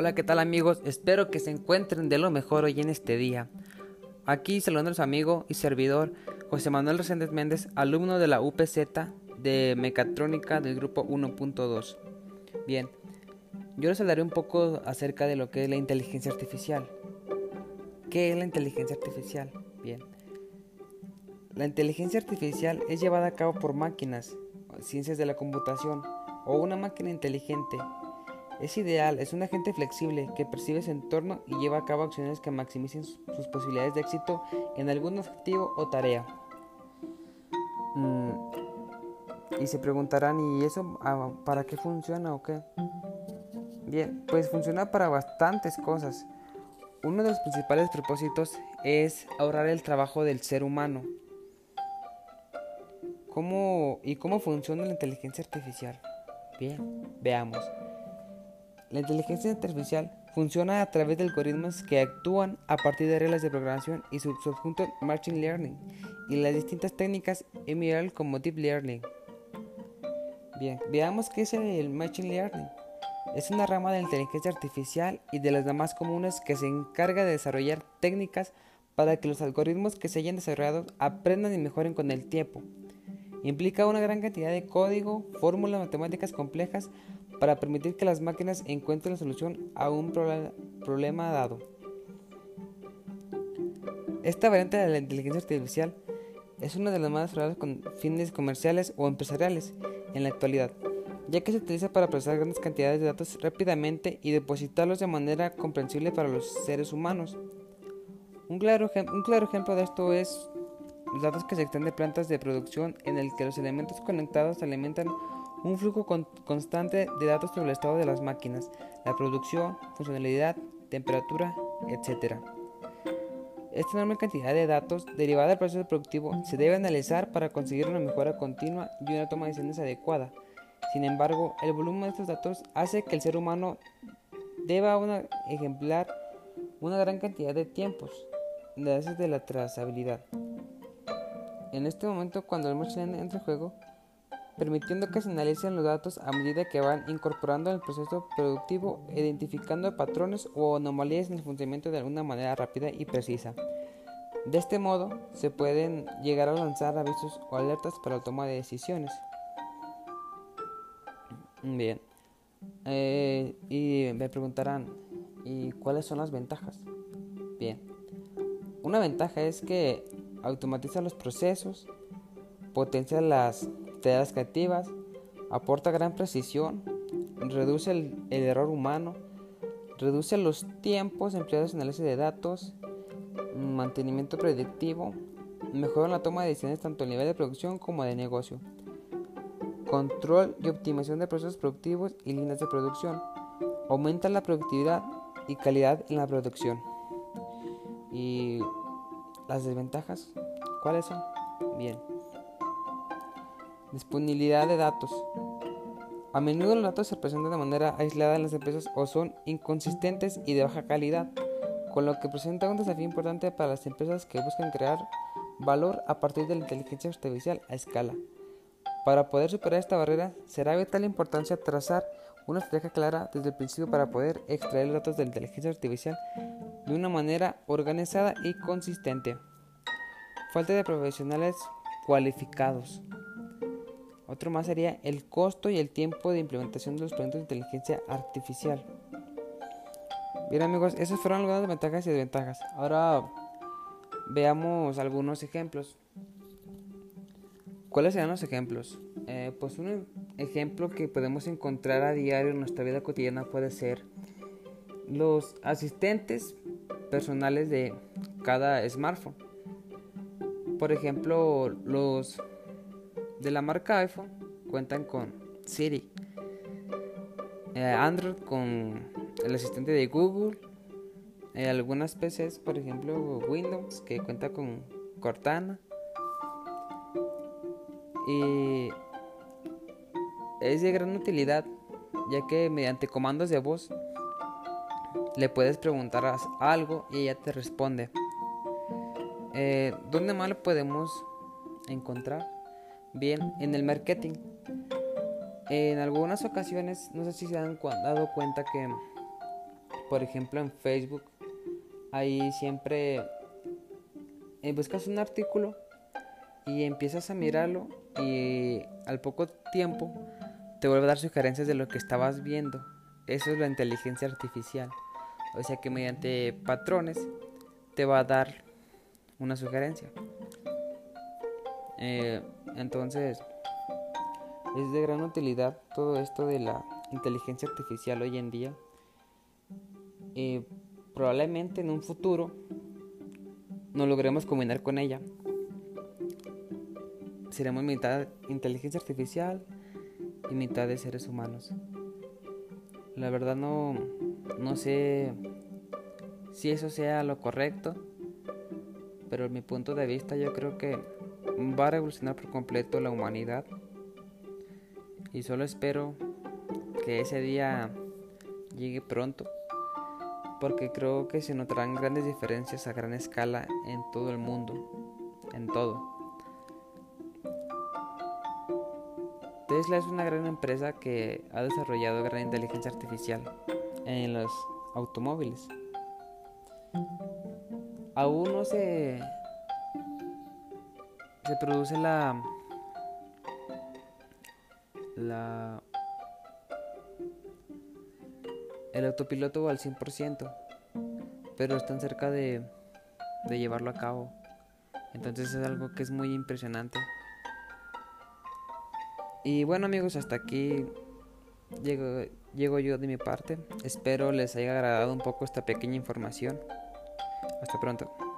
Hola, ¿qué tal amigos? Espero que se encuentren de lo mejor hoy en este día. Aquí saludando a su amigo y servidor José Manuel Reséndez Méndez, alumno de la UPZ de Mecatrónica del grupo 1.2. Bien, yo les hablaré un poco acerca de lo que es la inteligencia artificial. ¿Qué es la inteligencia artificial? Bien. La inteligencia artificial es llevada a cabo por máquinas, ciencias de la computación o una máquina inteligente es ideal, es un agente flexible que percibe su entorno y lleva a cabo acciones que maximicen sus posibilidades de éxito en algún objetivo o tarea. Mm, y se preguntarán, ¿y eso ah, para qué funciona o qué? Bien, pues funciona para bastantes cosas. Uno de los principales propósitos es ahorrar el trabajo del ser humano. ¿Cómo y cómo funciona la inteligencia artificial? Bien, veamos. La inteligencia artificial funciona a través de algoritmos que actúan a partir de reglas de programación y su subconjunto Machine Learning y las distintas técnicas ML como Deep Learning. Bien, veamos qué es el Machine Learning. Es una rama de la inteligencia artificial y de las demás comunes que se encarga de desarrollar técnicas para que los algoritmos que se hayan desarrollado aprendan y mejoren con el tiempo. Implica una gran cantidad de código, fórmulas matemáticas complejas para permitir que las máquinas encuentren la solución a un problema dado. Esta variante de la inteligencia artificial es una de las más usadas con fines comerciales o empresariales en la actualidad, ya que se utiliza para procesar grandes cantidades de datos rápidamente y depositarlos de manera comprensible para los seres humanos. Un claro, un claro ejemplo de esto es los datos que se extraen de plantas de producción en el que los elementos conectados alimentan un flujo constante de datos sobre el estado de las máquinas, la producción, funcionalidad, temperatura, etc. Esta enorme cantidad de datos derivada del proceso productivo se debe analizar para conseguir una mejora continua y una toma de decisiones adecuada. Sin embargo, el volumen de estos datos hace que el ser humano deba una ejemplar una gran cantidad de tiempos gracias de la trazabilidad. En este momento, cuando el machine entra en juego, permitiendo que se analicen los datos a medida que van incorporando el proceso productivo, identificando patrones o anomalías en el funcionamiento de alguna manera rápida y precisa. De este modo, se pueden llegar a lanzar avisos o alertas para la toma de decisiones. Bien. Eh, y me preguntarán, ¿y cuáles son las ventajas? Bien. Una ventaja es que automatiza los procesos, potencia las tareas creativas, aporta gran precisión, reduce el, error humano, reduce los tiempos empleados en análisis de datos, mantenimiento predictivo, mejora la toma de decisiones tanto a nivel de producción como de negocio, control y optimización de procesos productivos y líneas de producción, aumenta la productividad y calidad en la producción. Y las desventajas, ¿cuáles son? Bien. Disponibilidad de datos. A menudo los datos se presentan de manera aislada en las empresas o son inconsistentes y de baja calidad, con lo que presenta un desafío importante para las empresas que buscan crear valor a partir de la inteligencia artificial a escala. Para poder superar esta barrera, será de vital importancia trazar una estrategia clara desde el principio para poder extraer datos de la inteligencia artificial de una manera organizada y consistente. Falta de profesionales cualificados. Otro más sería el costo y el tiempo de implementación de los proyectos de inteligencia artificial. Bien amigos, esas fueron algunas ventajas y desventajas. Ahora veamos algunos ejemplos. ¿Cuáles serían los ejemplos? Eh, pues un ejemplo que podemos encontrar a diario en nuestra vida cotidiana puede ser los asistentes personales de cada smartphone. Por ejemplo, los de la marca iPhone cuentan con Siri, eh, Android con el asistente de Google, eh, algunas PCs, por ejemplo Windows, que cuenta con Cortana. Y es de gran utilidad, ya que mediante comandos de voz le puedes preguntar algo y ella te responde. Eh, ¿Dónde más lo podemos encontrar? Bien, en el marketing. En algunas ocasiones, no sé si se han dado cuenta que por ejemplo en Facebook, ahí siempre eh, buscas un artículo y empiezas a mirarlo y al poco tiempo te vuelve a dar sugerencias de lo que estabas viendo. Eso es la inteligencia artificial. O sea que mediante patrones te va a dar una sugerencia. Eh, entonces, es de gran utilidad todo esto de la inteligencia artificial hoy en día. Y probablemente en un futuro no logremos combinar con ella. Seremos mitad inteligencia artificial y mitad de seres humanos. La verdad no, no sé si eso sea lo correcto, pero mi punto de vista yo creo que va a revolucionar por completo la humanidad y solo espero que ese día llegue pronto porque creo que se notarán grandes diferencias a gran escala en todo el mundo, en todo. Tesla es una gran empresa que ha desarrollado gran inteligencia artificial en los automóviles. Aún no se se produce la la el autopiloto al 100%, pero están cerca de, de llevarlo a cabo. Entonces es algo que es muy impresionante. Y bueno amigos, hasta aquí llego, llego yo de mi parte. Espero les haya agradado un poco esta pequeña información. Hasta pronto.